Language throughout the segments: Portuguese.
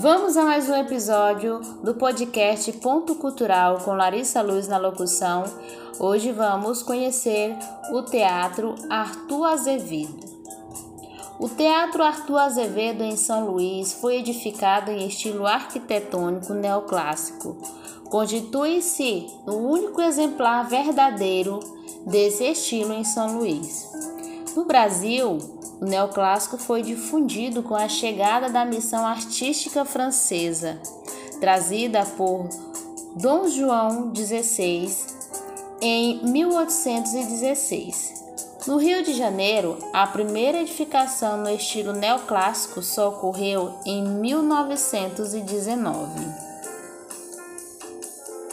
Vamos a mais um episódio do podcast Ponto Cultural com Larissa Luz na locução. Hoje vamos conhecer o Teatro Arthur Azevedo. O Teatro Arthur Azevedo em São Luís foi edificado em estilo arquitetônico neoclássico. Constitui-se o único exemplar verdadeiro desse estilo em São Luís. No Brasil, o neoclássico foi difundido com a chegada da missão artística francesa, trazida por Dom João XVI em 1816. No Rio de Janeiro, a primeira edificação no estilo neoclássico só ocorreu em 1919.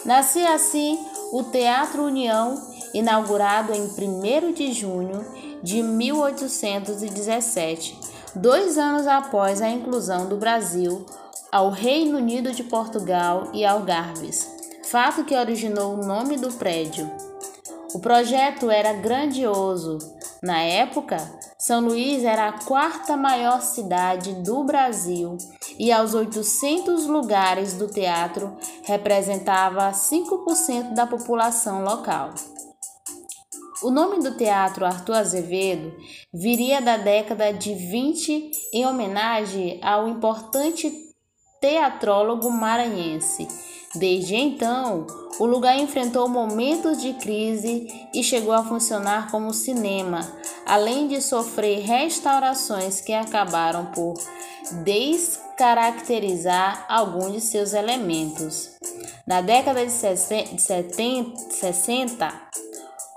Nascia assim o Teatro União, inaugurado em 1 de junho de 1817, dois anos após a inclusão do Brasil ao Reino Unido de Portugal e Algarves, fato que originou o nome do prédio. O projeto era grandioso. Na época, São Luís era a quarta maior cidade do Brasil e aos 800 lugares do teatro representava 5% da população local. O nome do teatro Arthur Azevedo viria da década de 20 em homenagem ao importante teatrólogo maranhense. Desde então, o lugar enfrentou momentos de crise e chegou a funcionar como cinema, além de sofrer restaurações que acabaram por descaracterizar alguns de seus elementos. Na década de 60, 60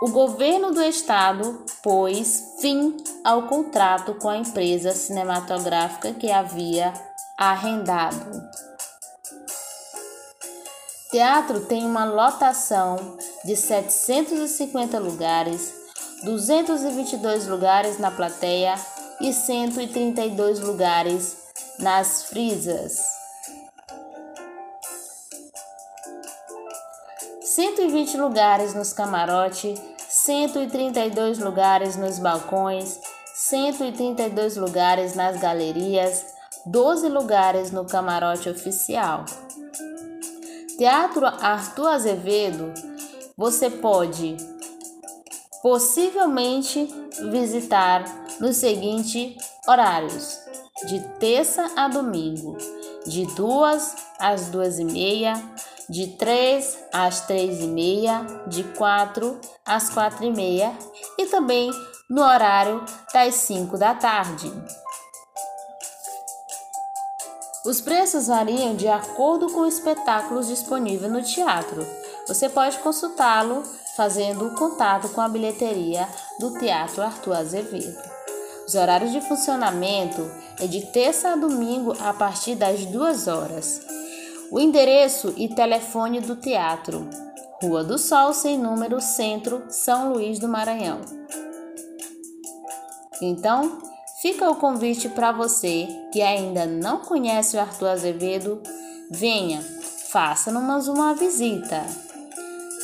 o governo do estado pôs fim ao contrato com a empresa cinematográfica que havia arrendado. Teatro tem uma lotação de 750 lugares, 222 lugares na plateia e 132 lugares nas frisas. 120 lugares nos camarotes, 132 lugares nos balcões, 132 lugares nas galerias, 12 lugares no camarote oficial. Teatro Arthur Azevedo, você pode possivelmente visitar nos seguintes horários: de terça a domingo, de duas às duas e meia, de 3 às 3 e meia, de 4 às 4 e meia e também no horário das 5 da tarde. Os preços variam de acordo com os espetáculos disponíveis no teatro. Você pode consultá-lo fazendo contato com a bilheteria do Teatro Arthur Azevedo. Os horários de funcionamento é de terça a domingo a partir das 2 horas. O endereço e telefone do teatro: Rua do Sol, sem número, Centro, São Luís do Maranhão. Então, fica o convite para você que ainda não conhece o Arthur Azevedo, venha, faça-nos uma visita.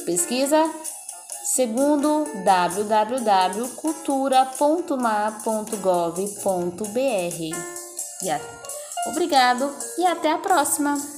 Pesquisa segundo www.cultura.ma.gov.br. Obrigado e até a próxima!